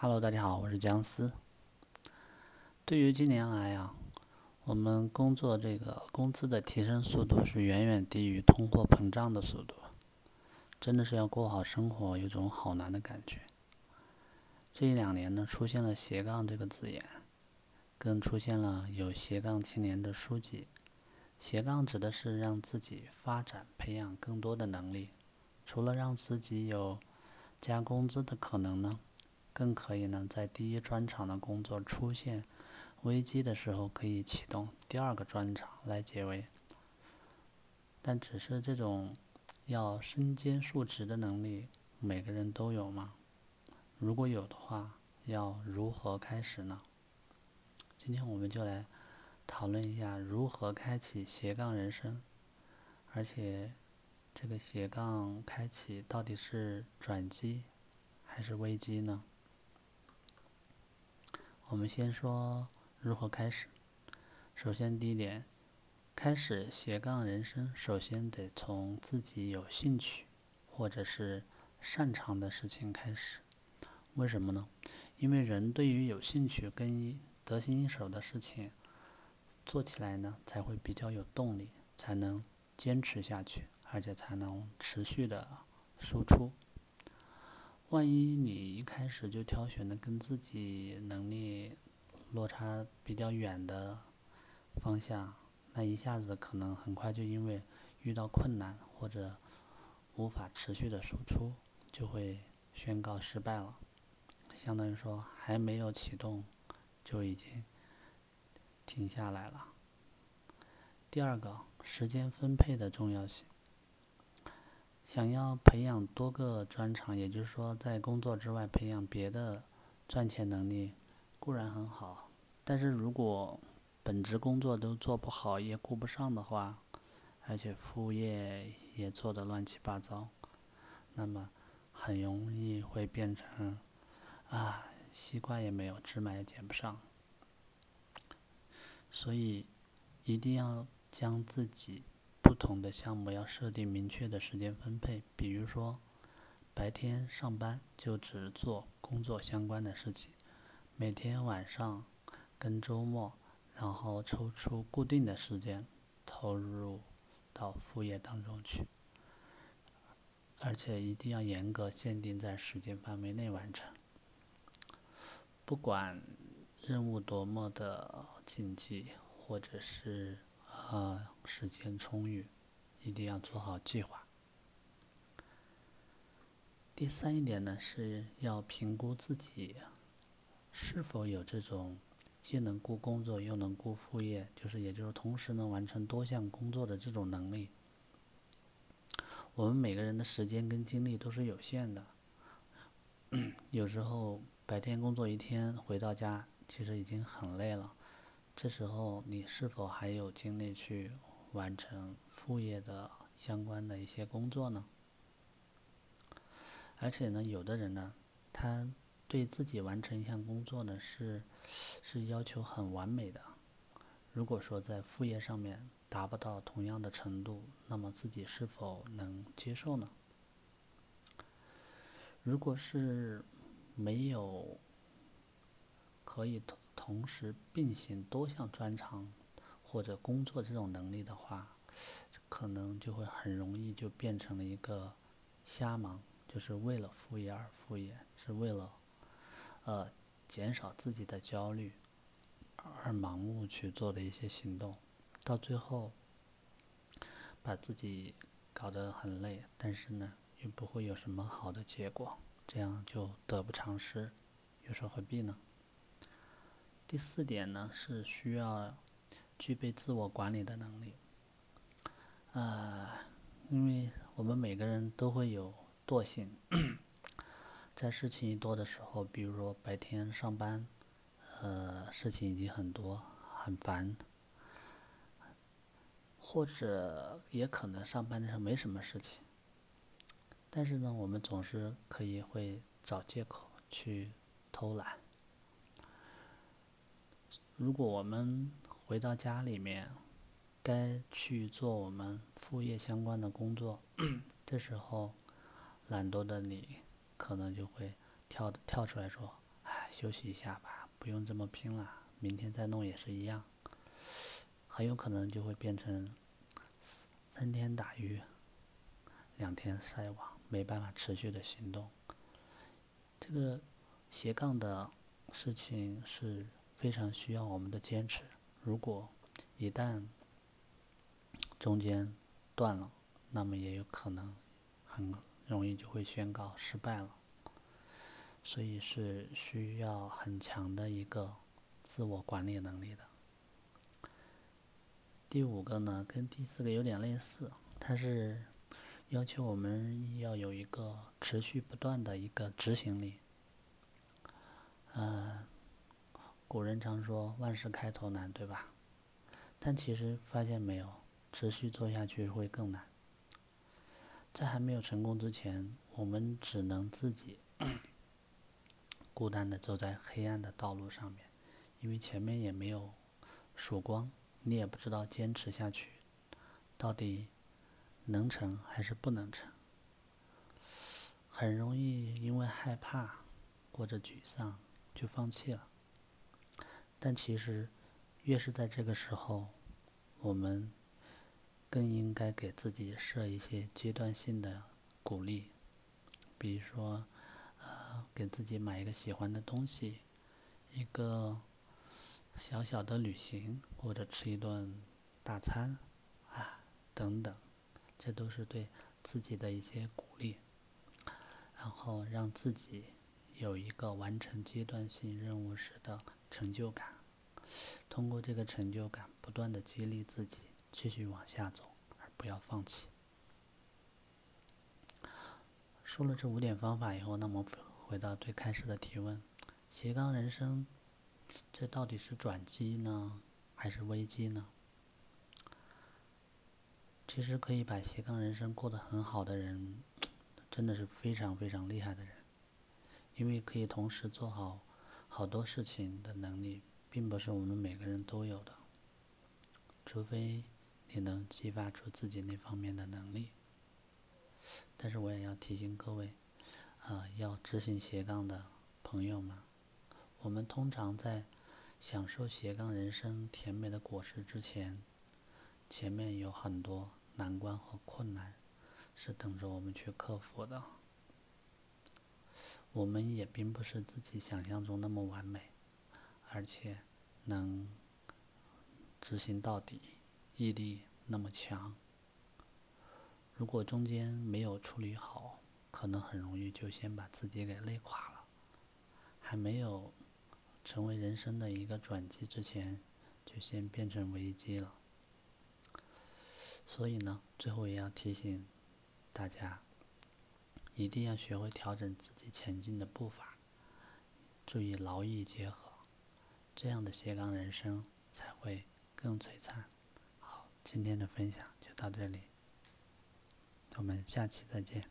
Hello，大家好，我是姜思。对于近年来呀，我们工作这个工资的提升速度是远远低于通货膨胀的速度，真的是要过好生活，有种好难的感觉。这一两年呢，出现了斜杠这个字眼，更出现了有斜杠青年的书籍。斜杠指的是让自己发展、培养更多的能力，除了让自己有加工资的可能呢，更可以呢在第一专场的工作出现危机的时候，可以启动第二个专场来解围。但只是这种要身兼数职的能力，每个人都有吗？如果有的话，要如何开始呢？今天我们就来。讨论一下如何开启斜杠人生，而且这个斜杠开启到底是转机还是危机呢？我们先说如何开始。首先，第一点，开始斜杠人生，首先得从自己有兴趣或者是擅长的事情开始。为什么呢？因为人对于有兴趣跟得心应手的事情。做起来呢，才会比较有动力，才能坚持下去，而且才能持续的输出。万一你一开始就挑选的跟自己能力落差比较远的方向，那一下子可能很快就因为遇到困难或者无法持续的输出，就会宣告失败了。相当于说，还没有启动，就已经。停下来了。第二个，时间分配的重要性。想要培养多个专长，也就是说，在工作之外培养别的赚钱能力，固然很好。但是如果本职工作都做不好，也顾不上的话，而且副业也做得乱七八糟，那么很容易会变成啊，西瓜也没有，芝麻也捡不上。所以，一定要将自己不同的项目要设定明确的时间分配。比如说，白天上班就只做工作相关的事情，每天晚上跟周末，然后抽出固定的时间投入到副业当中去，而且一定要严格限定在时间范围内完成，不管。任务多么的紧急，或者是呃时间充裕，一定要做好计划。第三一点呢，是要评估自己是否有这种既能顾工作又能顾副业，就是也就是同时能完成多项工作的这种能力。我们每个人的时间跟精力都是有限的，有时候白天工作一天，回到家。其实已经很累了，这时候你是否还有精力去完成副业的相关的一些工作呢？而且呢，有的人呢，他对自己完成一项工作呢是是要求很完美的。如果说在副业上面达不到同样的程度，那么自己是否能接受呢？如果是没有。可以同时并行多项专长或者工作这种能力的话，可能就会很容易就变成了一个瞎忙，就是为了副业而副业，是为了呃减少自己的焦虑而盲目去做的一些行动，到最后把自己搞得很累，但是呢又不会有什么好的结果，这样就得不偿失，有时候何必呢？第四点呢，是需要具备自我管理的能力。呃，因为我们每个人都会有惰性，在事情一多的时候，比如说白天上班，呃，事情已经很多，很烦，或者也可能上班的时候没什么事情，但是呢，我们总是可以会找借口去偷懒。如果我们回到家里面，该去做我们副业相关的工作，这时候懒惰的你可能就会跳跳出来说：“哎，休息一下吧，不用这么拼了，明天再弄也是一样。很有可能就会变成三天打鱼，两天晒网，没办法持续的行动。这个斜杠的事情是非常需要我们的坚持。如果一旦中间断了，那么也有可能很容易就会宣告失败了。所以是需要很强的一个自我管理能力的。第五个呢，跟第四个有点类似，它是要求我们要有一个持续不断的一个执行力。嗯，古人常说万事开头难，对吧？但其实发现没有，持续做下去会更难。在还没有成功之前，我们只能自己 孤单的走在黑暗的道路上面，因为前面也没有曙光。你也不知道坚持下去到底能成还是不能成，很容易因为害怕或者沮丧就放弃了。但其实越是在这个时候，我们更应该给自己设一些阶段性的鼓励，比如说，呃，给自己买一个喜欢的东西，一个。小小的旅行，或者吃一顿大餐，啊，等等，这都是对自己的一些鼓励，然后让自己有一个完成阶段性任务时的成就感，通过这个成就感，不断的激励自己继续往下走，而不要放弃。说了这五点方法以后，那么回到最开始的提问：斜杠人生。这到底是转机呢，还是危机呢？其实可以把斜杠人生过得很好的人，真的是非常非常厉害的人，因为可以同时做好好多事情的能力，并不是我们每个人都有的，除非你能激发出自己那方面的能力。但是我也要提醒各位，啊，要执行斜杠的朋友们。我们通常在享受斜杠人生甜美的果实之前，前面有很多难关和困难是等着我们去克服的。我们也并不是自己想象中那么完美，而且能执行到底，毅力那么强。如果中间没有处理好，可能很容易就先把自己给累垮了，还没有。成为人生的一个转机之前，就先变成危机了。所以呢，最后也要提醒大家，一定要学会调整自己前进的步伐，注意劳逸结合，这样的斜杠人生才会更璀璨。好，今天的分享就到这里，我们下期再见。